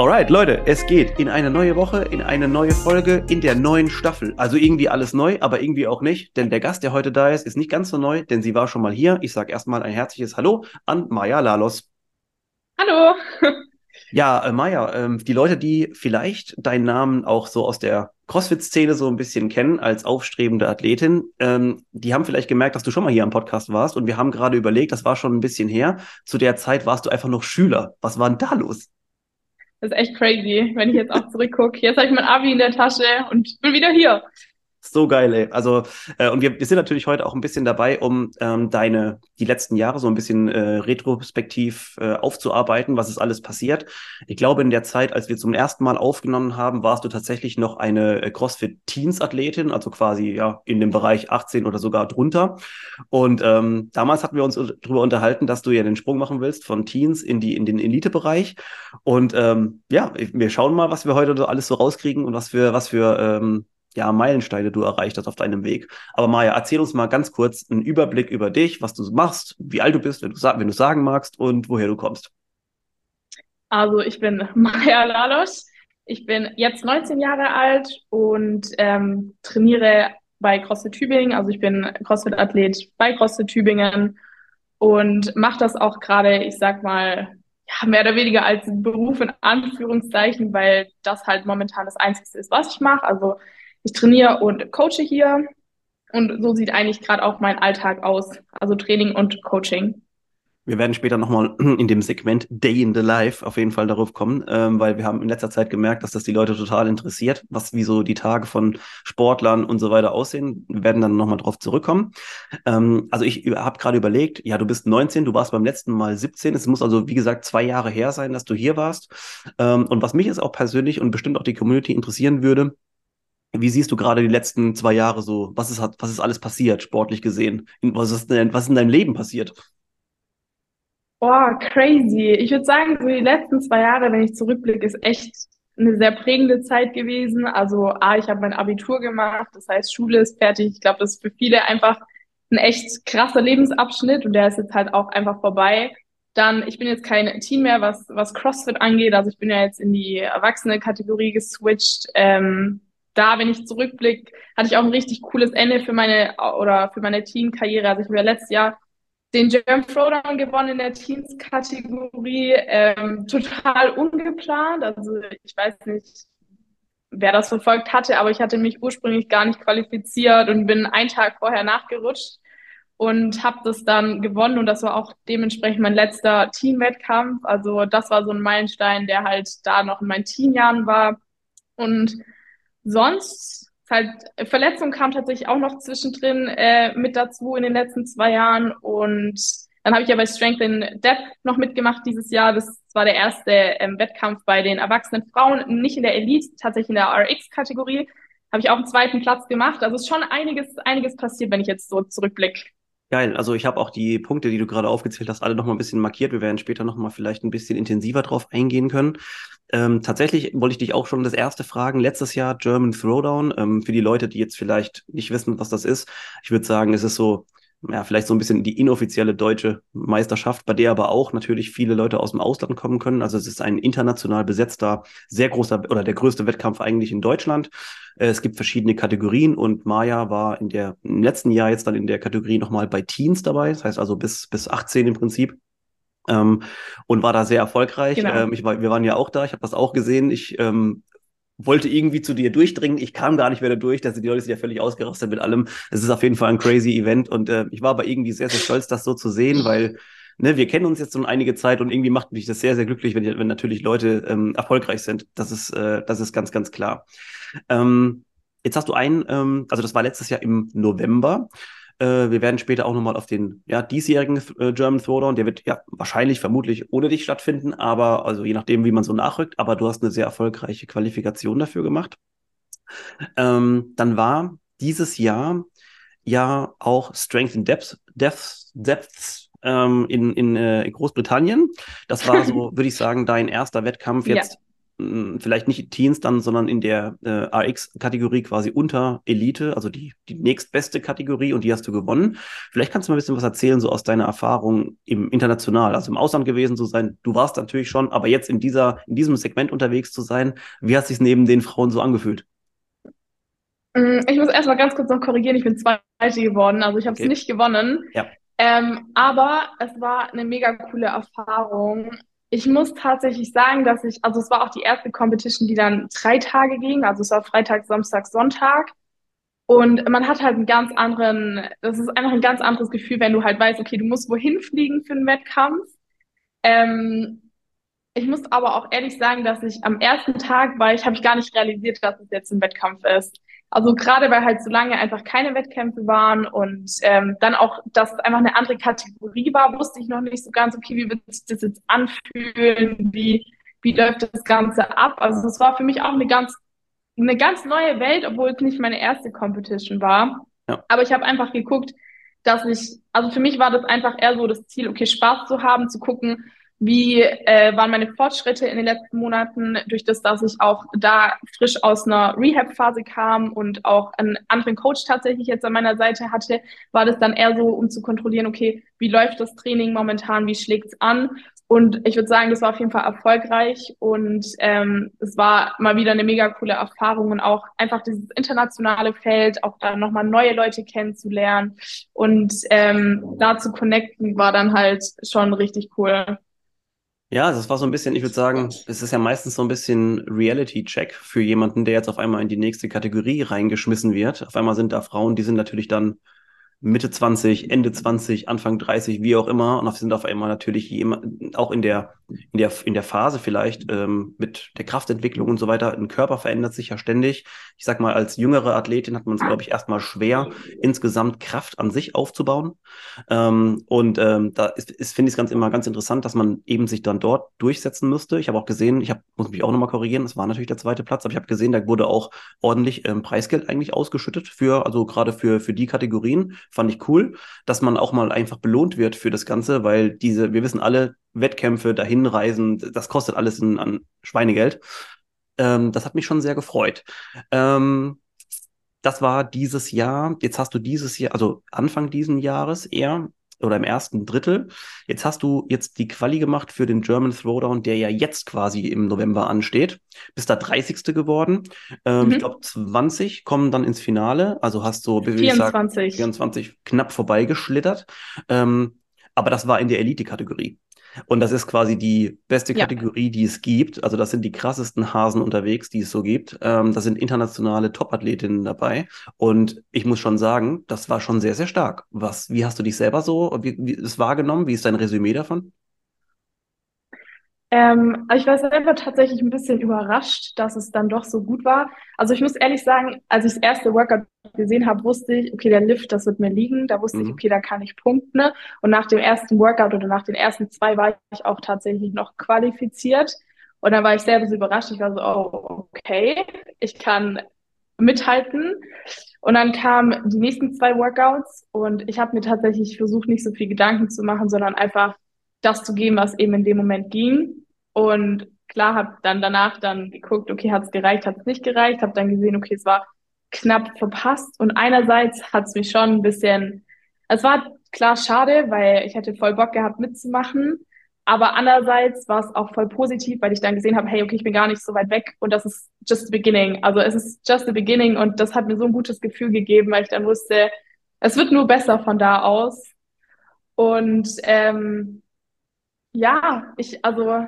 Alright, Leute, es geht in eine neue Woche, in eine neue Folge, in der neuen Staffel. Also irgendwie alles neu, aber irgendwie auch nicht, denn der Gast, der heute da ist, ist nicht ganz so neu, denn sie war schon mal hier. Ich sage erstmal ein herzliches Hallo an Maja Lalos. Hallo. Ja, äh, Maja, ähm, die Leute, die vielleicht deinen Namen auch so aus der CrossFit-Szene so ein bisschen kennen als aufstrebende Athletin, ähm, die haben vielleicht gemerkt, dass du schon mal hier am Podcast warst und wir haben gerade überlegt, das war schon ein bisschen her. Zu der Zeit warst du einfach noch Schüler. Was war denn da los? Das ist echt crazy, wenn ich jetzt auch zurückgucke. Jetzt habe ich mein Abi in der Tasche und bin wieder hier. So geil, ey. Also, äh, und wir, wir sind natürlich heute auch ein bisschen dabei, um ähm, deine, die letzten Jahre so ein bisschen äh, retrospektiv äh, aufzuarbeiten, was ist alles passiert. Ich glaube, in der Zeit, als wir zum ersten Mal aufgenommen haben, warst du tatsächlich noch eine äh, CrossFit-Teens-Athletin, also quasi ja in dem Bereich 18 oder sogar drunter. Und ähm, damals hatten wir uns darüber unterhalten, dass du ja den Sprung machen willst von Teens in die in den Elite-Bereich. Und ähm, ja, wir schauen mal, was wir heute alles so rauskriegen und was für was für ähm, ja, Meilensteine du erreicht hast auf deinem Weg. Aber Maja, erzähl uns mal ganz kurz einen Überblick über dich, was du machst, wie alt du bist, wenn du, wenn du sagen magst und woher du kommst. Also ich bin Maja Lalos. Ich bin jetzt 19 Jahre alt und ähm, trainiere bei CrossFit Tübingen. Also ich bin CrossFit-Athlet bei CrossFit Tübingen und mache das auch gerade, ich sag mal, ja, mehr oder weniger als Beruf in Anführungszeichen, weil das halt momentan das Einzige ist, was ich mache. Also ich trainiere und coache hier und so sieht eigentlich gerade auch mein Alltag aus, also Training und Coaching. Wir werden später nochmal in dem Segment Day in the Life auf jeden Fall darauf kommen, ähm, weil wir haben in letzter Zeit gemerkt, dass das die Leute total interessiert, was wie so die Tage von Sportlern und so weiter aussehen. Wir werden dann nochmal drauf zurückkommen. Ähm, also ich habe gerade überlegt, ja, du bist 19, du warst beim letzten Mal 17. Es muss also, wie gesagt, zwei Jahre her sein, dass du hier warst. Ähm, und was mich jetzt auch persönlich und bestimmt auch die Community interessieren würde, wie siehst du gerade die letzten zwei Jahre so? Was ist, was ist alles passiert, sportlich gesehen? Was ist, denn, was in deinem Leben passiert? Boah, crazy. Ich würde sagen, so die letzten zwei Jahre, wenn ich zurückblicke, ist echt eine sehr prägende Zeit gewesen. Also, A, ich habe mein Abitur gemacht, das heißt, Schule ist fertig. Ich glaube, das ist für viele einfach ein echt krasser Lebensabschnitt und der ist jetzt halt auch einfach vorbei. Dann, ich bin jetzt kein Team mehr, was, was CrossFit angeht. Also ich bin ja jetzt in die Erwachsene-Kategorie geswitcht. Ähm, da, wenn ich zurückblicke, hatte ich auch ein richtig cooles Ende für meine oder für meine Teamkarriere. Also ich habe ja letztes Jahr den German Throwdown gewonnen in der Teams-Kategorie. Ähm, total ungeplant. Also ich weiß nicht, wer das verfolgt hatte, aber ich hatte mich ursprünglich gar nicht qualifiziert und bin einen Tag vorher nachgerutscht und habe das dann gewonnen und das war auch dementsprechend mein letzter Teamwettkampf. Also das war so ein Meilenstein, der halt da noch in meinen Teamjahren war und sonst halt Verletzung kam tatsächlich auch noch zwischendrin äh, mit dazu in den letzten zwei Jahren und dann habe ich ja bei Strength in Depth noch mitgemacht dieses Jahr. Das war der erste ähm, Wettkampf bei den erwachsenen Frauen, nicht in der Elite, tatsächlich in der RX-Kategorie. Habe ich auch einen zweiten Platz gemacht. Also ist schon einiges, einiges passiert, wenn ich jetzt so zurückblicke. Geil, also ich habe auch die Punkte, die du gerade aufgezählt hast, alle nochmal ein bisschen markiert. Wir werden später nochmal vielleicht ein bisschen intensiver drauf eingehen können. Ähm, tatsächlich wollte ich dich auch schon das erste fragen. Letztes Jahr German Throwdown. Ähm, für die Leute, die jetzt vielleicht nicht wissen, was das ist, ich würde sagen, es ist so ja, vielleicht so ein bisschen die inoffizielle deutsche Meisterschaft, bei der aber auch natürlich viele Leute aus dem Ausland kommen können. Also es ist ein international besetzter, sehr großer oder der größte Wettkampf eigentlich in Deutschland. Äh, es gibt verschiedene Kategorien und Maya war in der, im letzten Jahr jetzt dann in der Kategorie nochmal bei Teens dabei. Das heißt also bis, bis 18 im Prinzip. Ähm, und war da sehr erfolgreich. Genau. Ähm, ich war, wir waren ja auch da, ich habe das auch gesehen. Ich ähm, wollte irgendwie zu dir durchdringen. Ich kam gar nicht mehr da durch. dass die Leute sind ja völlig ausgerastet mit allem. Es ist auf jeden Fall ein crazy Event und äh, ich war aber irgendwie sehr, sehr stolz, das so zu sehen, weil ne, wir kennen uns jetzt schon einige Zeit und irgendwie macht mich das sehr, sehr glücklich, wenn, wenn natürlich Leute ähm, erfolgreich sind. Das ist, äh, das ist ganz, ganz klar. Ähm, jetzt hast du einen, ähm, also das war letztes Jahr im November. Äh, wir werden später auch nochmal auf den ja, diesjährigen äh, German Throwdown, der wird ja wahrscheinlich, vermutlich ohne dich stattfinden, aber also je nachdem, wie man so nachrückt, aber du hast eine sehr erfolgreiche Qualifikation dafür gemacht. Ähm, dann war dieses Jahr ja auch Strength in Depth, Depth, Depths ähm, in, in, äh, in Großbritannien. Das war so, würde ich sagen, dein erster Wettkampf jetzt. Ja. Vielleicht nicht Teens dann, sondern in der äh, RX-Kategorie quasi unter Elite, also die, die nächstbeste Kategorie und die hast du gewonnen. Vielleicht kannst du mal ein bisschen was erzählen, so aus deiner Erfahrung im International, also im Ausland gewesen zu sein. Du warst natürlich schon, aber jetzt in dieser, in diesem Segment unterwegs zu sein, wie hat sich neben den Frauen so angefühlt? Mm, ich muss erstmal ganz kurz noch korrigieren, ich bin Zweite geworden, also ich habe es okay. nicht gewonnen. Ja. Ähm, aber es war eine mega coole Erfahrung. Ich muss tatsächlich sagen, dass ich, also es war auch die erste Competition, die dann drei Tage ging, also es war Freitag, Samstag, Sonntag. Und man hat halt einen ganz anderen, das ist einfach ein ganz anderes Gefühl, wenn du halt weißt, okay, du musst wohin fliegen für einen Wettkampf. Ähm, ich muss aber auch ehrlich sagen, dass ich am ersten Tag war ich, habe ich gar nicht realisiert, dass es jetzt ein Wettkampf ist. Also gerade weil halt so lange einfach keine Wettkämpfe waren und ähm, dann auch, dass es einfach eine andere Kategorie war, wusste ich noch nicht so ganz, okay, wie wird sich das jetzt anfühlen, wie, wie läuft das Ganze ab. Also es war für mich auch eine ganz, eine ganz neue Welt, obwohl es nicht meine erste Competition war. Ja. Aber ich habe einfach geguckt, dass ich, also für mich war das einfach eher so das Ziel, okay, Spaß zu haben, zu gucken, wie äh, waren meine Fortschritte in den letzten Monaten, durch das, dass ich auch da frisch aus einer Rehab-Phase kam und auch einen anderen Coach tatsächlich jetzt an meiner Seite hatte, war das dann eher so, um zu kontrollieren, okay, wie läuft das Training momentan, wie schlägt's an? Und ich würde sagen, das war auf jeden Fall erfolgreich und ähm, es war mal wieder eine mega coole Erfahrung und auch einfach dieses internationale Feld, auch da nochmal neue Leute kennenzulernen und ähm, da zu connecten, war dann halt schon richtig cool. Ja, das war so ein bisschen, ich würde sagen, es ist ja meistens so ein bisschen Reality-Check für jemanden, der jetzt auf einmal in die nächste Kategorie reingeschmissen wird. Auf einmal sind da Frauen, die sind natürlich dann Mitte 20, Ende 20, Anfang 30, wie auch immer. Und sind auf einmal natürlich auch in der, in der, in der Phase vielleicht ähm, mit der Kraftentwicklung und so weiter. Ein Körper verändert sich ja ständig. Ich sag mal, als jüngere Athletin hat man es, glaube ich, erstmal schwer, insgesamt Kraft an sich aufzubauen. Ähm, und ähm, da ist, ist finde ich es ganz immer ganz interessant, dass man eben sich dann dort durchsetzen müsste. Ich habe auch gesehen, ich hab, muss mich auch nochmal korrigieren, das war natürlich der zweite Platz, aber ich habe gesehen, da wurde auch ordentlich ähm, Preisgeld eigentlich ausgeschüttet für, also gerade für, für die Kategorien fand ich cool, dass man auch mal einfach belohnt wird für das Ganze, weil diese, wir wissen alle, Wettkämpfe, dahinreisen, das kostet alles ein, an Schweinegeld. Ähm, das hat mich schon sehr gefreut. Ähm, das war dieses Jahr. Jetzt hast du dieses Jahr, also Anfang diesen Jahres eher, oder im ersten Drittel. Jetzt hast du jetzt die Quali gemacht für den German Throwdown, der ja jetzt quasi im November ansteht. Bist da 30. geworden. Ähm, mhm. Ich glaube, 20 kommen dann ins Finale. Also hast du, wie 24. Sag, 24 knapp vorbeigeschlittert. Ähm, aber das war in der Elite-Kategorie. Und das ist quasi die beste Kategorie, ja. die es gibt. Also das sind die krassesten Hasen unterwegs, die es so gibt. Ähm, da sind internationale Top-Athletinnen dabei. Und ich muss schon sagen, das war schon sehr, sehr stark. Was, wie hast du dich selber so, wie, wie es wahrgenommen? Wie ist dein Resümee davon? Ähm, ich war selber tatsächlich ein bisschen überrascht, dass es dann doch so gut war. Also ich muss ehrlich sagen, als ich das erste Workout gesehen habe, wusste ich, okay, der Lift, das wird mir liegen. Da wusste mhm. ich, okay, da kann ich punkten. Und nach dem ersten Workout oder nach den ersten zwei war ich auch tatsächlich noch qualifiziert. Und dann war ich selber so überrascht. Ich war so, oh, okay, ich kann mithalten. Und dann kamen die nächsten zwei Workouts und ich habe mir tatsächlich versucht, nicht so viel Gedanken zu machen, sondern einfach das zu geben, was eben in dem Moment ging. Und klar, habe dann danach dann geguckt, okay, hat es gereicht, hat es nicht gereicht, habe dann gesehen, okay, es war knapp verpasst. Und einerseits hat es mich schon ein bisschen, es war klar schade, weil ich hätte voll Bock gehabt mitzumachen. Aber andererseits war es auch voll positiv, weil ich dann gesehen habe, hey, okay, ich bin gar nicht so weit weg und das ist just the beginning. Also es ist just the beginning und das hat mir so ein gutes Gefühl gegeben, weil ich dann wusste, es wird nur besser von da aus. Und ähm, ja, ich, also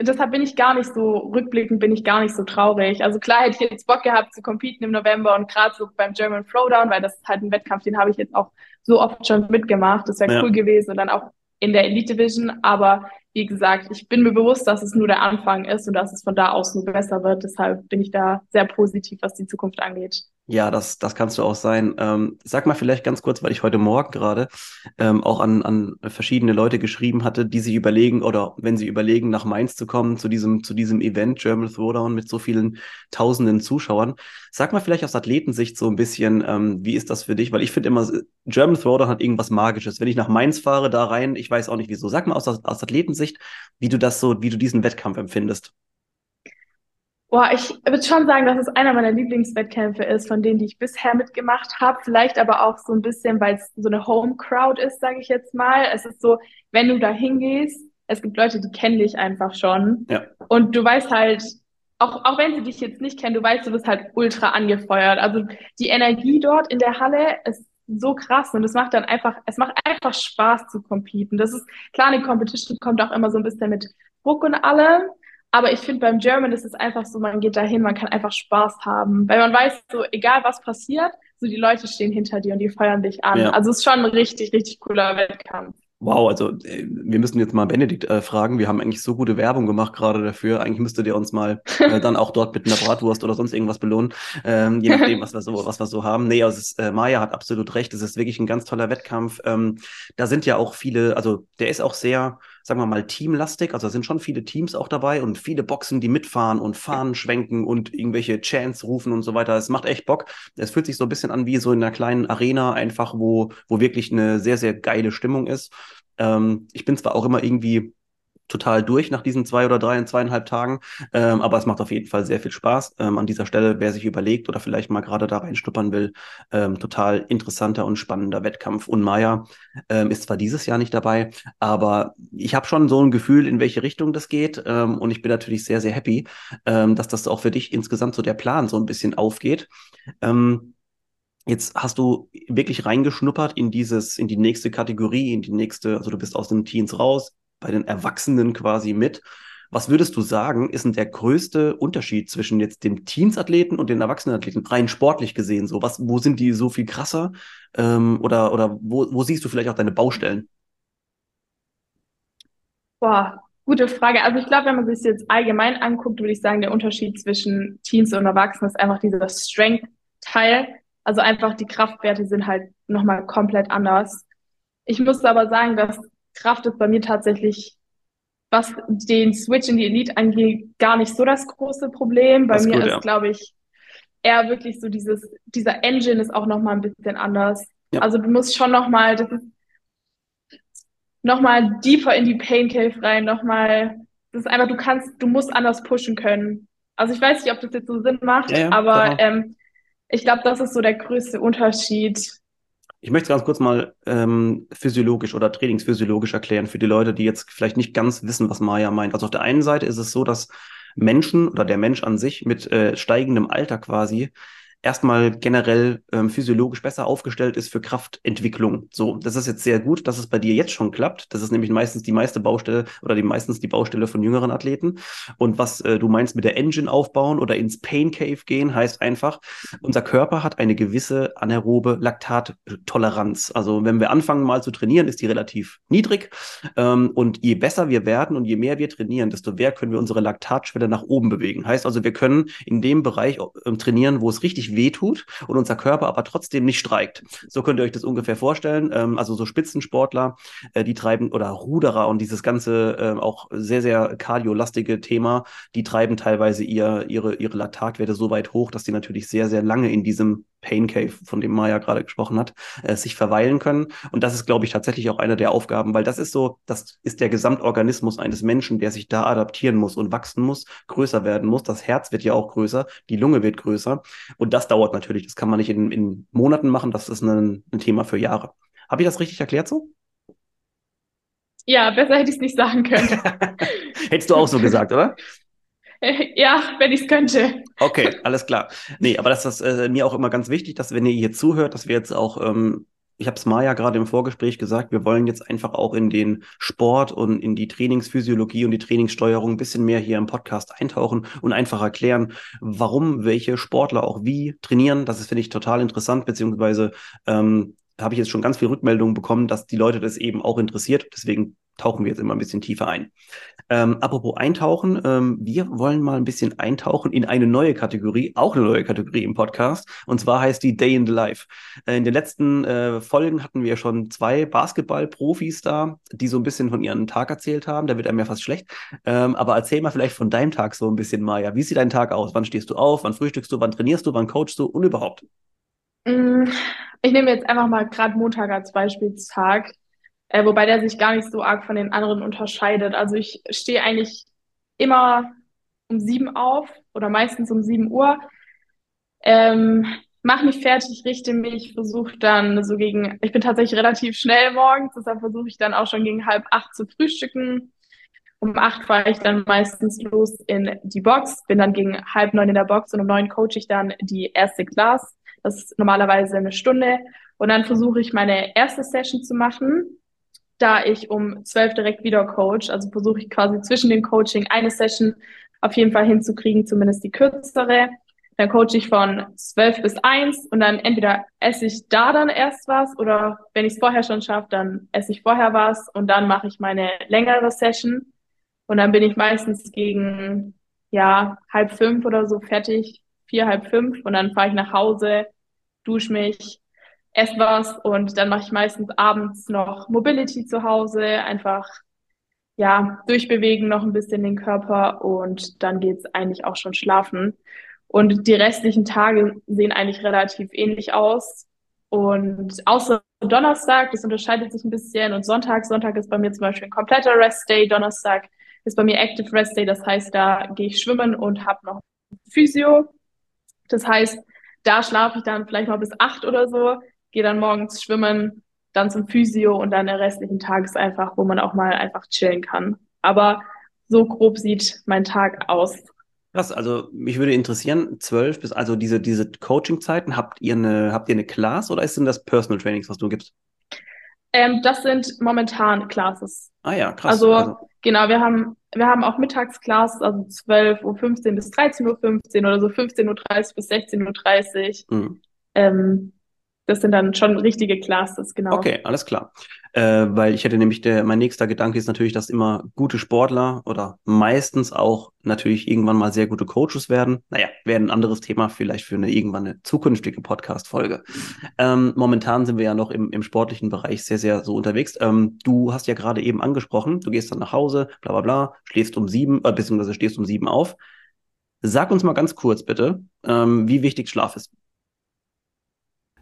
deshalb bin ich gar nicht so, rückblickend bin ich gar nicht so traurig. Also klar hätte ich jetzt Bock gehabt zu competen im November und gerade so beim German Throwdown, weil das ist halt ein Wettkampf, den habe ich jetzt auch so oft schon mitgemacht. Das wäre ja. cool gewesen und dann auch in der Elite Division. Aber wie gesagt, ich bin mir bewusst, dass es nur der Anfang ist und dass es von da aus nur besser wird. Deshalb bin ich da sehr positiv, was die Zukunft angeht. Ja, das, das kannst du auch sein. Ähm, sag mal vielleicht ganz kurz, weil ich heute Morgen gerade ähm, auch an, an verschiedene Leute geschrieben hatte, die sich überlegen oder wenn sie überlegen, nach Mainz zu kommen, zu diesem, zu diesem Event German Throwdown mit so vielen tausenden Zuschauern. Sag mal vielleicht aus Athletensicht so ein bisschen, ähm, wie ist das für dich? Weil ich finde immer, German Throwdown hat irgendwas Magisches. Wenn ich nach Mainz fahre, da rein, ich weiß auch nicht wieso. Sag mal aus, aus Athletensicht, wie du das so, wie du diesen Wettkampf empfindest. Boah, ich würde schon sagen, dass es einer meiner Lieblingswettkämpfe ist, von denen, die ich bisher mitgemacht habe. Vielleicht aber auch so ein bisschen, weil es so eine Home-Crowd ist, sage ich jetzt mal. Es ist so, wenn du da hingehst, es gibt Leute, die kennen dich einfach schon. Ja. Und du weißt halt, auch, auch wenn sie dich jetzt nicht kennen, du weißt, du bist halt ultra angefeuert. Also die Energie dort in der Halle ist so krass und es macht dann einfach, es macht einfach Spaß zu competen. Das ist klar, eine Competition kommt auch immer so ein bisschen mit Druck und allem. Aber ich finde, beim German ist es einfach so, man geht dahin, man kann einfach Spaß haben. Weil man weiß, so egal was passiert, so die Leute stehen hinter dir und die feuern dich an. Ja. Also es ist schon ein richtig, richtig cooler Wettkampf. Wow, also äh, wir müssen jetzt mal Benedikt äh, fragen. Wir haben eigentlich so gute Werbung gemacht gerade dafür. Eigentlich müsstet ihr uns mal äh, dann auch dort mit einer Bratwurst oder sonst irgendwas belohnen, ähm, je nachdem, was wir so, was wir so haben. Nee, also ist, äh, Maya hat absolut recht. Es ist wirklich ein ganz toller Wettkampf. Ähm, da sind ja auch viele, also der ist auch sehr, sagen wir mal, teamlastig. Also da sind schon viele Teams auch dabei und viele Boxen, die mitfahren und Fahnen schwenken und irgendwelche Chants rufen und so weiter. Es macht echt Bock. Es fühlt sich so ein bisschen an wie so in einer kleinen Arena, einfach wo, wo wirklich eine sehr, sehr geile Stimmung ist. Ähm, ich bin zwar auch immer irgendwie total durch nach diesen zwei oder drei zweieinhalb Tagen. Ähm, aber es macht auf jeden Fall sehr viel Spaß. Ähm, an dieser Stelle, wer sich überlegt oder vielleicht mal gerade da reinstuppern will, ähm, total interessanter und spannender Wettkampf. Und Maya ähm, ist zwar dieses Jahr nicht dabei, aber ich habe schon so ein Gefühl, in welche Richtung das geht. Ähm, und ich bin natürlich sehr, sehr happy, ähm, dass das auch für dich insgesamt so der Plan so ein bisschen aufgeht. Ähm, Jetzt hast du wirklich reingeschnuppert in dieses, in die nächste Kategorie, in die nächste, also du bist aus den Teens raus, bei den Erwachsenen quasi mit. Was würdest du sagen, ist denn der größte Unterschied zwischen jetzt dem Teensathleten und den Erwachsenenathleten, rein sportlich gesehen? So, was, wo sind die so viel krasser? Ähm, oder oder wo, wo siehst du vielleicht auch deine Baustellen? Boah, gute Frage. Also ich glaube, wenn man sich das jetzt allgemein anguckt, würde ich sagen, der Unterschied zwischen Teens und Erwachsenen ist einfach dieser Strength-Teil. Also einfach die Kraftwerte sind halt nochmal komplett anders. Ich muss aber sagen, dass Kraft ist bei mir tatsächlich, was den Switch in die Elite angeht, gar nicht so das große Problem. Bei mir gut, ist, ja. glaube ich, eher wirklich so dieses, dieser Engine ist auch nochmal ein bisschen anders. Ja. Also du musst schon nochmal, das ist nochmal deeper in die Pain Cave rein, nochmal, das ist einfach, du kannst, du musst anders pushen können. Also ich weiß nicht, ob das jetzt so Sinn macht, ja, aber ähm, ich glaube, das ist so der größte Unterschied. Ich möchte ganz kurz mal ähm, physiologisch oder trainingsphysiologisch erklären für die Leute, die jetzt vielleicht nicht ganz wissen, was Maya meint. Also auf der einen Seite ist es so, dass Menschen oder der Mensch an sich mit äh, steigendem Alter quasi erstmal generell ähm, physiologisch besser aufgestellt ist für Kraftentwicklung. So, das ist jetzt sehr gut, dass es bei dir jetzt schon klappt. Das ist nämlich meistens die meiste Baustelle oder die meistens die Baustelle von jüngeren Athleten. Und was äh, du meinst mit der Engine aufbauen oder ins Pain Cave gehen, heißt einfach, unser Körper hat eine gewisse anaerobe Laktattoleranz. Also wenn wir anfangen mal zu trainieren, ist die relativ niedrig. Ähm, und je besser wir werden und je mehr wir trainieren, desto mehr können wir unsere Laktatschwelle nach oben bewegen. Heißt also, wir können in dem Bereich äh, trainieren, wo es richtig richtig wehtut und unser Körper aber trotzdem nicht streikt. So könnt ihr euch das ungefähr vorstellen. Ähm, also so Spitzensportler, äh, die treiben oder Ruderer und dieses ganze äh, auch sehr, sehr kardiolastige Thema, die treiben teilweise ihr, ihre, ihre Laktatwerte so weit hoch, dass die natürlich sehr, sehr lange in diesem Pain Cave, von dem Maya gerade gesprochen hat, äh, sich verweilen können. Und das ist, glaube ich, tatsächlich auch eine der Aufgaben, weil das ist so, das ist der Gesamtorganismus eines Menschen, der sich da adaptieren muss und wachsen muss, größer werden muss. Das Herz wird ja auch größer, die Lunge wird größer. Und das dauert natürlich. Das kann man nicht in, in Monaten machen. Das ist ein, ein Thema für Jahre. Habe ich das richtig erklärt so? Ja, besser hätte ich es nicht sagen können. Hättest du auch so gesagt, oder? Ja, wenn ich es könnte. Okay, alles klar. Nee, aber das ist äh, mir auch immer ganz wichtig, dass wenn ihr hier zuhört, dass wir jetzt auch, ähm, ich habe es Maja gerade im Vorgespräch gesagt, wir wollen jetzt einfach auch in den Sport und in die Trainingsphysiologie und die Trainingssteuerung ein bisschen mehr hier im Podcast eintauchen und einfach erklären, warum welche Sportler auch wie trainieren. Das finde ich, total interessant, beziehungsweise ähm, habe ich jetzt schon ganz viel Rückmeldungen bekommen, dass die Leute das eben auch interessiert. Deswegen tauchen wir jetzt immer ein bisschen tiefer ein. Ähm, apropos Eintauchen, ähm, wir wollen mal ein bisschen eintauchen in eine neue Kategorie, auch eine neue Kategorie im Podcast. Und zwar heißt die Day in the Life. In den letzten äh, Folgen hatten wir schon zwei Basketball-Profis da, die so ein bisschen von ihrem Tag erzählt haben. Da wird einem ja fast schlecht. Ähm, aber erzähl mal vielleicht von deinem Tag so ein bisschen, Maja. Wie sieht dein Tag aus? Wann stehst du auf? Wann frühstückst du? Wann trainierst du? Wann coachst du? Und überhaupt? Mm, ich nehme jetzt einfach mal gerade Montag als Beispielstag äh, wobei der sich gar nicht so arg von den anderen unterscheidet. Also ich stehe eigentlich immer um sieben auf oder meistens um sieben Uhr. Ähm, mach mich fertig, richte mich, versuche dann so gegen, ich bin tatsächlich relativ schnell morgens, deshalb versuche ich dann auch schon gegen halb acht zu frühstücken. Um acht fahre ich dann meistens los in die Box, bin dann gegen halb neun in der Box und um neun coache ich dann die erste Class. Das ist normalerweise eine Stunde. Und dann versuche ich meine erste Session zu machen da ich um zwölf direkt wieder coach. Also versuche ich quasi zwischen dem Coaching eine Session auf jeden Fall hinzukriegen, zumindest die kürzere. Dann coache ich von zwölf bis eins und dann entweder esse ich da dann erst was oder wenn ich es vorher schon schaffe, dann esse ich vorher was und dann mache ich meine längere Session. Und dann bin ich meistens gegen ja halb fünf oder so fertig, vier, halb fünf und dann fahre ich nach Hause, dusche mich, esse was und dann mache ich meistens abends noch Mobility zu Hause, einfach ja, durchbewegen noch ein bisschen den Körper und dann geht's eigentlich auch schon schlafen. Und die restlichen Tage sehen eigentlich relativ ähnlich aus. Und außer Donnerstag, das unterscheidet sich ein bisschen. Und Sonntag, Sonntag ist bei mir zum Beispiel ein kompletter Rest Day. Donnerstag ist bei mir Active Rest Day. Das heißt, da gehe ich schwimmen und habe noch Physio. Das heißt, da schlafe ich dann vielleicht mal bis acht oder so gehe dann morgens schwimmen, dann zum Physio und dann der restlichen Tag ist einfach, wo man auch mal einfach chillen kann. Aber so grob sieht mein Tag aus. Krass, also mich würde interessieren, zwölf bis, also diese, diese Coaching-Zeiten, habt ihr eine, habt ihr eine Class oder ist denn das Personal Trainings, was du gibst? Ähm, das sind momentan Classes. Ah ja, krass. Also, also. genau, wir haben, wir haben auch Mittagsclasses, also 12.15 Uhr bis 13.15 Uhr oder so 15.30 Uhr bis 16.30 Uhr. Mhm. Ähm, das sind dann schon richtige Classes, genau. Okay, alles klar. Äh, weil ich hätte nämlich, der, mein nächster Gedanke ist natürlich, dass immer gute Sportler oder meistens auch natürlich irgendwann mal sehr gute Coaches werden. Naja, wäre ein anderes Thema vielleicht für eine irgendwann eine zukünftige Podcast-Folge. Ähm, momentan sind wir ja noch im, im sportlichen Bereich sehr, sehr so unterwegs. Ähm, du hast ja gerade eben angesprochen, du gehst dann nach Hause, bla bla bla, schläfst um sieben, äh, beziehungsweise stehst um sieben auf. Sag uns mal ganz kurz bitte, ähm, wie wichtig Schlaf ist.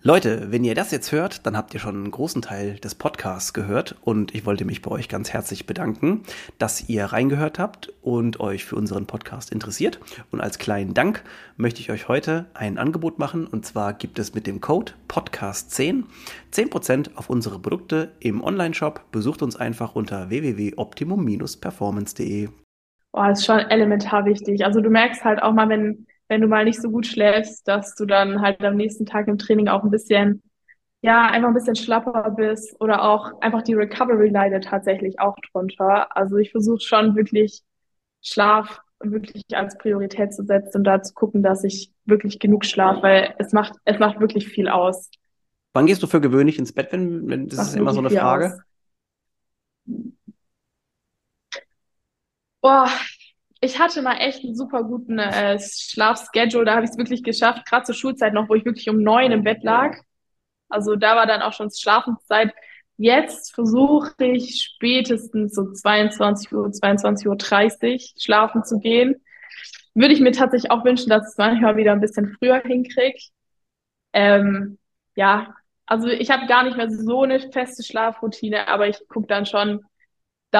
Leute, wenn ihr das jetzt hört, dann habt ihr schon einen großen Teil des Podcasts gehört und ich wollte mich bei euch ganz herzlich bedanken, dass ihr reingehört habt und euch für unseren Podcast interessiert. Und als kleinen Dank möchte ich euch heute ein Angebot machen und zwar gibt es mit dem Code Podcast10 10% auf unsere Produkte im Online-Shop. Besucht uns einfach unter www.optimum-performance.de. Boah, ist schon elementar wichtig. Also du merkst halt auch mal, wenn wenn du mal nicht so gut schläfst, dass du dann halt am nächsten Tag im Training auch ein bisschen, ja, einfach ein bisschen schlapper bist oder auch einfach die Recovery leidet tatsächlich auch drunter. Also ich versuche schon wirklich Schlaf wirklich als Priorität zu setzen und da zu gucken, dass ich wirklich genug schlafe, weil es macht, es macht wirklich viel aus. Wann gehst du für gewöhnlich ins Bett, wenn, wenn das, das ist immer so eine Frage? Aus. Boah, ich hatte mal echt einen super guten äh, Schlafschedule. Da habe ich es wirklich geschafft, gerade zur Schulzeit noch, wo ich wirklich um neun im Bett lag. Also da war dann auch schon Schlafenszeit. Jetzt versuche ich spätestens so 22 Uhr, 22 Uhr 30 schlafen zu gehen. Würde ich mir tatsächlich auch wünschen, dass ich es manchmal wieder ein bisschen früher hinkriege. Ähm, ja, also ich habe gar nicht mehr so eine feste Schlafroutine, aber ich gucke dann schon,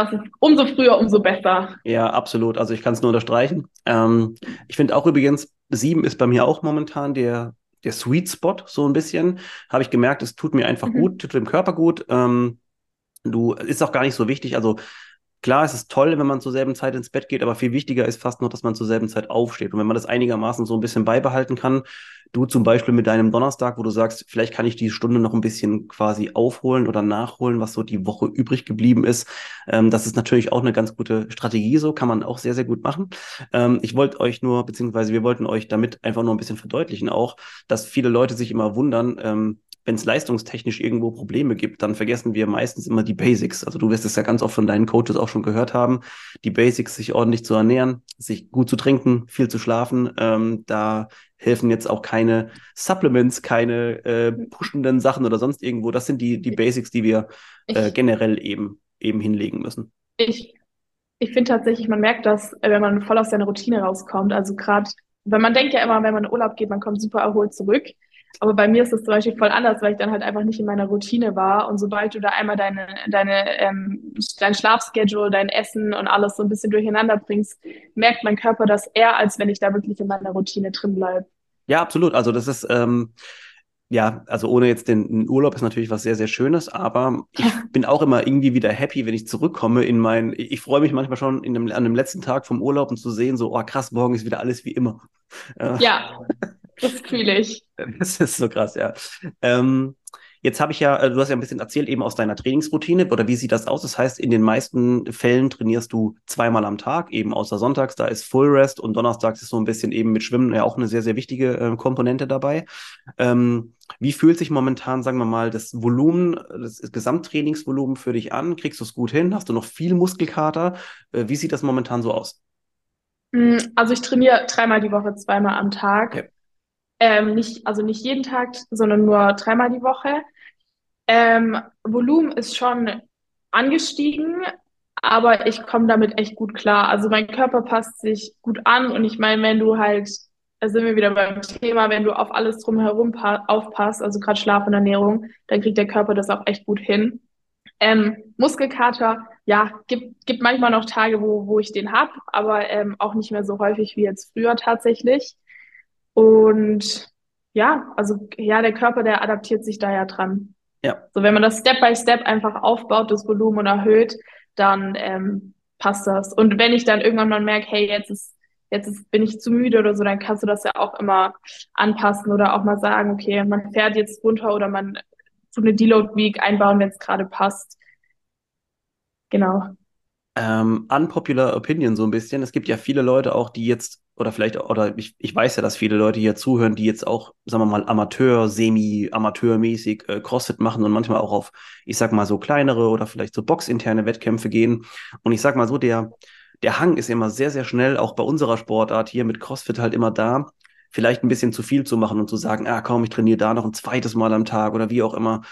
das ist umso früher, umso besser. Ja, absolut. Also ich kann es nur unterstreichen. Ähm, ich finde auch übrigens, sieben ist bei mir auch momentan der, der Sweet Spot, so ein bisschen. Habe ich gemerkt, es tut mir einfach mhm. gut, tut dem Körper gut. Ähm, du, ist auch gar nicht so wichtig. Also Klar, es ist toll, wenn man zur selben Zeit ins Bett geht, aber viel wichtiger ist fast noch, dass man zur selben Zeit aufsteht. Und wenn man das einigermaßen so ein bisschen beibehalten kann, du zum Beispiel mit deinem Donnerstag, wo du sagst, vielleicht kann ich die Stunde noch ein bisschen quasi aufholen oder nachholen, was so die Woche übrig geblieben ist. Ähm, das ist natürlich auch eine ganz gute Strategie, so kann man auch sehr, sehr gut machen. Ähm, ich wollte euch nur, beziehungsweise wir wollten euch damit einfach nur ein bisschen verdeutlichen auch, dass viele Leute sich immer wundern, ähm, wenn es leistungstechnisch irgendwo Probleme gibt, dann vergessen wir meistens immer die Basics. Also du wirst es ja ganz oft von deinen Coaches auch schon gehört haben. Die Basics, sich ordentlich zu ernähren, sich gut zu trinken, viel zu schlafen. Ähm, da helfen jetzt auch keine Supplements, keine äh, pushenden Sachen oder sonst irgendwo. Das sind die, die Basics, die wir äh, generell eben, eben hinlegen müssen. Ich, ich finde tatsächlich, man merkt das, äh, wenn man voll aus seiner Routine rauskommt. Also gerade, wenn man denkt ja immer, wenn man in Urlaub geht, man kommt super erholt zurück. Aber bei mir ist das zum Beispiel voll anders, weil ich dann halt einfach nicht in meiner Routine war. Und sobald du da einmal deine, deine, ähm, dein Schlafschedule, dein Essen und alles so ein bisschen durcheinander bringst, merkt mein Körper das eher, als wenn ich da wirklich in meiner Routine drin bleibe. Ja, absolut. Also das ist, ähm, ja, also ohne jetzt den Urlaub ist natürlich was sehr, sehr Schönes, aber ich bin auch immer irgendwie wieder happy, wenn ich zurückkomme in mein, ich freue mich manchmal schon dem, an dem letzten Tag vom Urlaub und zu sehen, so, oh krass, morgen ist wieder alles wie immer. Ja, das fühle ich. Das ist so krass, ja. Ähm, Jetzt habe ich ja, äh, du hast ja ein bisschen erzählt eben aus deiner Trainingsroutine oder wie sieht das aus? Das heißt, in den meisten Fällen trainierst du zweimal am Tag, eben außer sonntags, da ist Full Rest und donnerstags ist so ein bisschen eben mit Schwimmen ja auch eine sehr, sehr wichtige äh, Komponente dabei. Ähm, wie fühlt sich momentan, sagen wir mal, das Volumen, das Gesamttrainingsvolumen für dich an? Kriegst du es gut hin? Hast du noch viel Muskelkater? Äh, wie sieht das momentan so aus? Mm, also ich trainiere dreimal die Woche, zweimal am Tag. Okay. Ähm, nicht, also nicht jeden Tag, sondern nur dreimal die Woche. Ähm, Volumen ist schon angestiegen, aber ich komme damit echt gut klar. Also mein Körper passt sich gut an und ich meine, wenn du halt, da sind wir wieder beim Thema, wenn du auf alles drumherum aufpasst, also gerade Schlaf und Ernährung, dann kriegt der Körper das auch echt gut hin. Ähm, Muskelkater, ja, gibt, gibt manchmal noch Tage, wo, wo ich den hab, aber ähm, auch nicht mehr so häufig wie jetzt früher tatsächlich. Und ja, also ja, der Körper, der adaptiert sich da ja dran. Ja. So, wenn man das Step by Step einfach aufbaut, das Volumen erhöht, dann ähm, passt das. Und wenn ich dann irgendwann mal merke, hey, jetzt ist, jetzt ist, bin ich zu müde oder so, dann kannst du das ja auch immer anpassen oder auch mal sagen, okay, man fährt jetzt runter oder man tut eine Deload Week einbauen, wenn es gerade passt. Genau. Ähm, unpopular Opinion so ein bisschen. Es gibt ja viele Leute auch, die jetzt oder vielleicht, oder ich, ich weiß ja, dass viele Leute hier zuhören, die jetzt auch, sagen wir mal, Amateur, semi-amateurmäßig äh, CrossFit machen und manchmal auch auf, ich sag mal, so kleinere oder vielleicht so boxinterne Wettkämpfe gehen. Und ich sag mal so, der, der Hang ist immer sehr, sehr schnell, auch bei unserer Sportart hier mit CrossFit halt immer da, vielleicht ein bisschen zu viel zu machen und zu sagen, ah komm, ich trainiere da noch ein zweites Mal am Tag oder wie auch immer.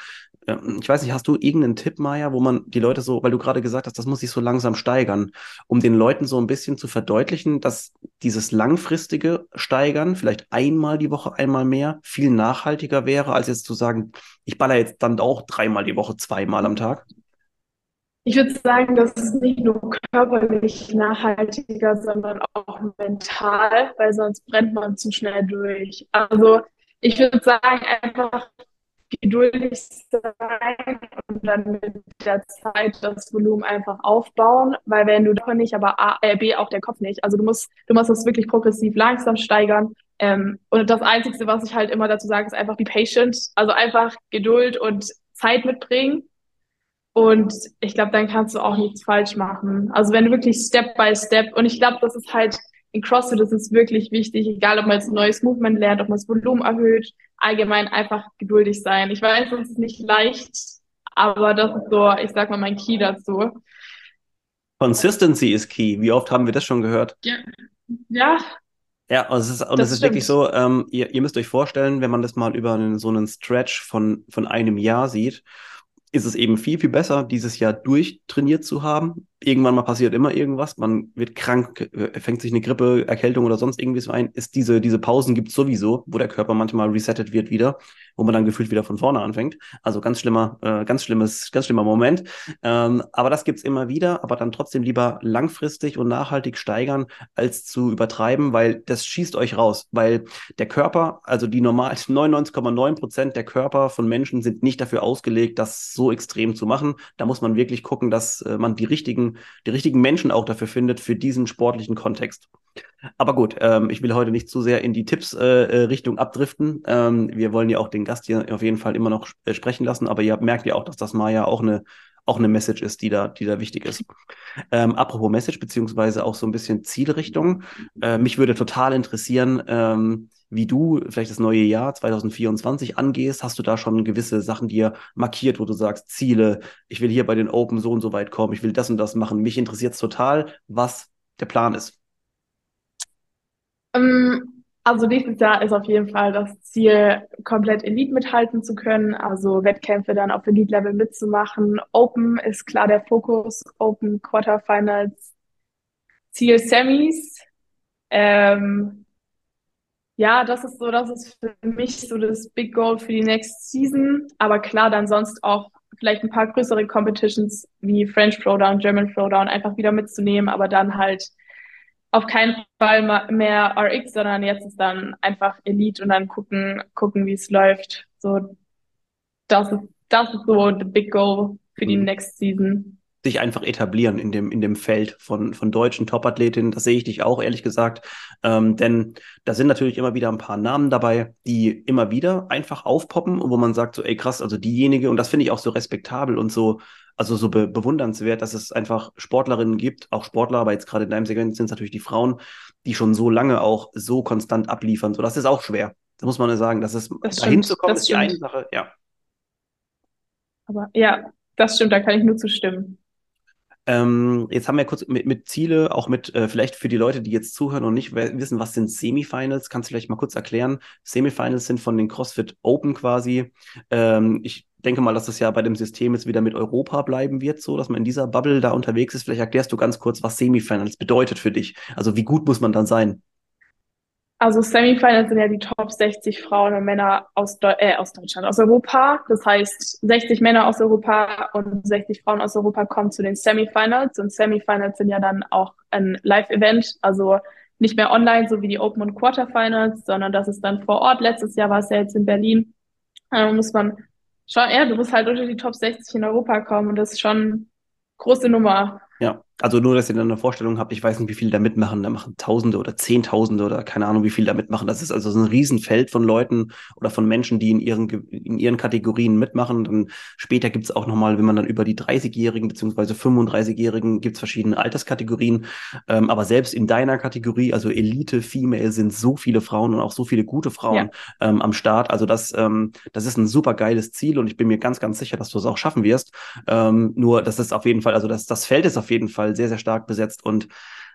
Ähm, ich weiß nicht, hast du irgendeinen Tipp, Maya, wo man die Leute so, weil du gerade gesagt hast, das muss sich so langsam steigern, um den Leuten so ein bisschen zu verdeutlichen, dass dieses langfristige Steigern, vielleicht einmal die Woche, einmal mehr, viel nachhaltiger wäre, als jetzt zu sagen, ich baller jetzt dann auch dreimal die Woche, zweimal am Tag? Ich würde sagen, das ist nicht nur körperlich nachhaltiger, sondern auch mental, weil sonst brennt man zu schnell durch. Also ich würde sagen, einfach geduldig sein und dann mit der Zeit das Volumen einfach aufbauen, weil wenn du davon nicht, aber A, äh, B auch der Kopf nicht. Also du musst, du musst das wirklich progressiv langsam steigern. Ähm, und das Einzige, was ich halt immer dazu sage, ist einfach be patient. Also einfach Geduld und Zeit mitbringen. Und ich glaube, dann kannst du auch nichts falsch machen. Also wenn du wirklich Step by Step, und ich glaube, das ist halt in CrossFit ist es wirklich wichtig, egal ob man jetzt ein neues Movement lernt, ob man das Volumen erhöht, allgemein einfach geduldig sein. Ich weiß, es ist nicht leicht, aber das ist so, ich sag mal, mein Key dazu. Consistency ist key. Wie oft haben wir das schon gehört? Ja. Ja. Ja, und es ist, und es ist wirklich so, ähm, ihr, ihr müsst euch vorstellen, wenn man das mal über einen, so einen Stretch von, von einem Jahr sieht, ist es eben viel, viel besser, dieses Jahr durchtrainiert zu haben. Irgendwann mal passiert immer irgendwas, man wird krank, äh, fängt sich eine Grippe, Erkältung oder sonst irgendwie so ein. Ist diese, diese Pausen gibt es sowieso, wo der Körper manchmal resettet wird wieder, wo man dann gefühlt wieder von vorne anfängt. Also ganz schlimmer, äh, ganz schlimmes, ganz schlimmer Moment. Ähm, aber das gibt's immer wieder, aber dann trotzdem lieber langfristig und nachhaltig steigern, als zu übertreiben, weil das schießt euch raus. Weil der Körper, also die normal 99,9 Prozent der Körper von Menschen sind nicht dafür ausgelegt, das so extrem zu machen. Da muss man wirklich gucken, dass äh, man die richtigen, die richtigen Menschen auch dafür findet, für diesen sportlichen Kontext. Aber gut, ähm, ich will heute nicht zu sehr in die Tipps-Richtung äh, äh abdriften. Ähm, wir wollen ja auch den Gast hier auf jeden Fall immer noch äh, sprechen lassen, aber ihr merkt ja auch, dass das Maya auch eine auch eine Message ist, die da, die da wichtig ist. Ähm, apropos Message, beziehungsweise auch so ein bisschen Zielrichtung. Äh, mich würde total interessieren, ähm, wie du vielleicht das neue Jahr 2024 angehst. Hast du da schon gewisse Sachen dir markiert, wo du sagst, Ziele, ich will hier bei den Open so und so weit kommen, ich will das und das machen. Mich interessiert es total, was der Plan ist. Um, ähm, also nächstes Jahr ist auf jeden Fall das Ziel, komplett Elite mithalten zu können, also Wettkämpfe dann auf Elite-Level mitzumachen. Open ist klar der Fokus, Open Quarterfinals, Ziel Semis. Ähm, ja, das ist so, das ist für mich so das Big Goal für die next Season. Aber klar, dann sonst auch vielleicht ein paar größere Competitions wie French Throwdown, German Throwdown einfach wieder mitzunehmen, aber dann halt auf keinen Fall mehr RX, sondern jetzt ist dann einfach Elite und dann gucken, gucken, wie es läuft. So, das ist, das ist so the big goal für die mhm. next season. Sich einfach etablieren in dem, in dem Feld von, von deutschen Topathletinnen. Das sehe ich dich auch, ehrlich gesagt. Ähm, denn da sind natürlich immer wieder ein paar Namen dabei, die immer wieder einfach aufpoppen und wo man sagt, so, ey krass, also diejenige, und das finde ich auch so respektabel und so, also so be bewundernswert, dass es einfach Sportlerinnen gibt, auch Sportler, aber jetzt gerade in deinem Segment sind es natürlich die Frauen, die schon so lange auch so konstant abliefern. So, das ist auch schwer. Da muss man ja sagen, dass es das dahin stimmt, zu kommen, ist die eine Sache, ja. Aber ja, das stimmt, da kann ich nur zustimmen. Ähm, jetzt haben wir kurz mit, mit Ziele, auch mit äh, vielleicht für die Leute, die jetzt zuhören und nicht wissen, was sind Semifinals, kannst du vielleicht mal kurz erklären? Semifinals sind von den CrossFit Open quasi. Ähm, ich denke mal, dass das ja bei dem System jetzt wieder mit Europa bleiben wird, so dass man in dieser Bubble da unterwegs ist. Vielleicht erklärst du ganz kurz, was Semifinals bedeutet für dich. Also wie gut muss man dann sein? Also Semifinals sind ja die Top 60 Frauen und Männer aus, Deu äh, aus Deutschland, aus Europa. Das heißt, 60 Männer aus Europa und 60 Frauen aus Europa kommen zu den Semifinals. Und Semifinals sind ja dann auch ein Live-Event, also nicht mehr online, so wie die Open und Quarterfinals, sondern das ist dann vor Ort. Letztes Jahr war es ja jetzt in Berlin. Da muss man schon, ja, du musst halt unter die Top 60 in Europa kommen und das ist schon große Nummer. Ja, also nur, dass ihr dann eine Vorstellung habt, ich weiß nicht, wie viele da mitmachen, da machen Tausende oder Zehntausende oder keine Ahnung, wie viele da mitmachen. Das ist also so ein Riesenfeld von Leuten oder von Menschen, die in ihren, in ihren Kategorien mitmachen. Dann später gibt's auch nochmal, wenn man dann über die 30-Jährigen beziehungsweise 35-Jährigen gibt's verschiedene Alterskategorien. Ähm, aber selbst in deiner Kategorie, also Elite, Female, sind so viele Frauen und auch so viele gute Frauen ja. ähm, am Start. Also das, ähm, das ist ein super geiles Ziel und ich bin mir ganz, ganz sicher, dass du es auch schaffen wirst. Ähm, nur, das ist auf jeden Fall, also das, das Feld ist auf jeden Fall Fall sehr, sehr stark besetzt. Und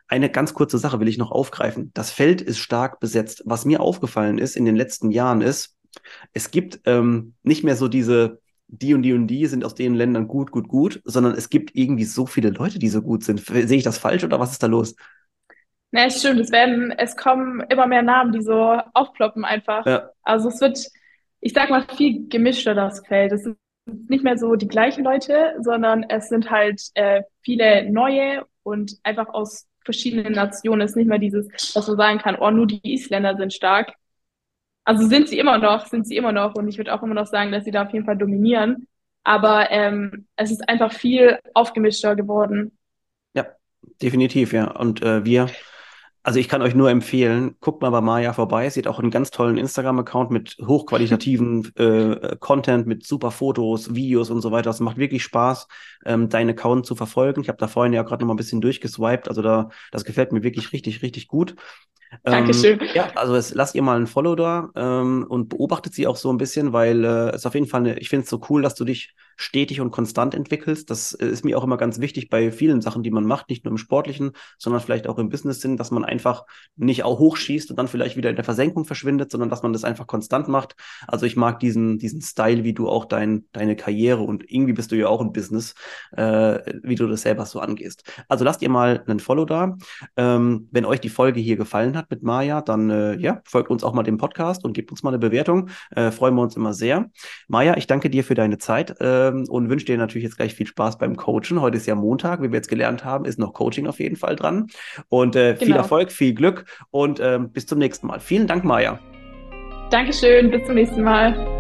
eine ganz kurze Sache will ich noch aufgreifen. Das Feld ist stark besetzt. Was mir aufgefallen ist in den letzten Jahren ist, es gibt ähm, nicht mehr so diese, die und die und die sind aus den Ländern gut, gut, gut, sondern es gibt irgendwie so viele Leute, die so gut sind. Sehe ich das falsch oder was ist da los? Na, es stimmt. Es werden, es kommen immer mehr Namen, die so aufploppen einfach. Ja. Also es wird, ich sag mal, viel gemischter das Feld. Es nicht mehr so die gleichen Leute, sondern es sind halt äh, viele neue und einfach aus verschiedenen Nationen. Es ist nicht mehr dieses, was man sagen kann, oh, nur die Isländer sind stark. Also sind sie immer noch, sind sie immer noch und ich würde auch immer noch sagen, dass sie da auf jeden Fall dominieren. Aber ähm, es ist einfach viel aufgemischter geworden. Ja, definitiv, ja. Und äh, wir also ich kann euch nur empfehlen, guckt mal bei Maya vorbei. Sie hat auch einen ganz tollen Instagram-Account mit hochqualitativen äh, Content, mit super Fotos, Videos und so weiter. Es macht wirklich Spaß, ähm, deinen Account zu verfolgen. Ich habe da vorhin ja gerade noch mal ein bisschen durchgeswiped. Also da, das gefällt mir wirklich richtig, richtig gut. Dankeschön. Ähm, ja, also es, lasst ihr mal ein Follow da ähm, und beobachtet sie auch so ein bisschen, weil äh, es auf jeden Fall, eine, ich finde es so cool, dass du dich stetig und konstant entwickelst. Das äh, ist mir auch immer ganz wichtig bei vielen Sachen, die man macht, nicht nur im Sportlichen, sondern vielleicht auch im Business-Sinn, dass man einfach nicht auch hochschießt und dann vielleicht wieder in der Versenkung verschwindet, sondern dass man das einfach konstant macht. Also ich mag diesen, diesen Style, wie du auch dein, deine Karriere und irgendwie bist du ja auch ein Business, äh, wie du das selber so angehst. Also lasst ihr mal einen Follow da. Ähm, wenn euch die Folge hier gefallen hat, hat mit Maja, dann äh, ja, folgt uns auch mal dem Podcast und gebt uns mal eine Bewertung. Äh, freuen wir uns immer sehr. Maja, ich danke dir für deine Zeit ähm, und wünsche dir natürlich jetzt gleich viel Spaß beim Coachen. Heute ist ja Montag, wie wir jetzt gelernt haben, ist noch Coaching auf jeden Fall dran. Und äh, genau. viel Erfolg, viel Glück und ähm, bis zum nächsten Mal. Vielen Dank, Maja. Dankeschön, bis zum nächsten Mal.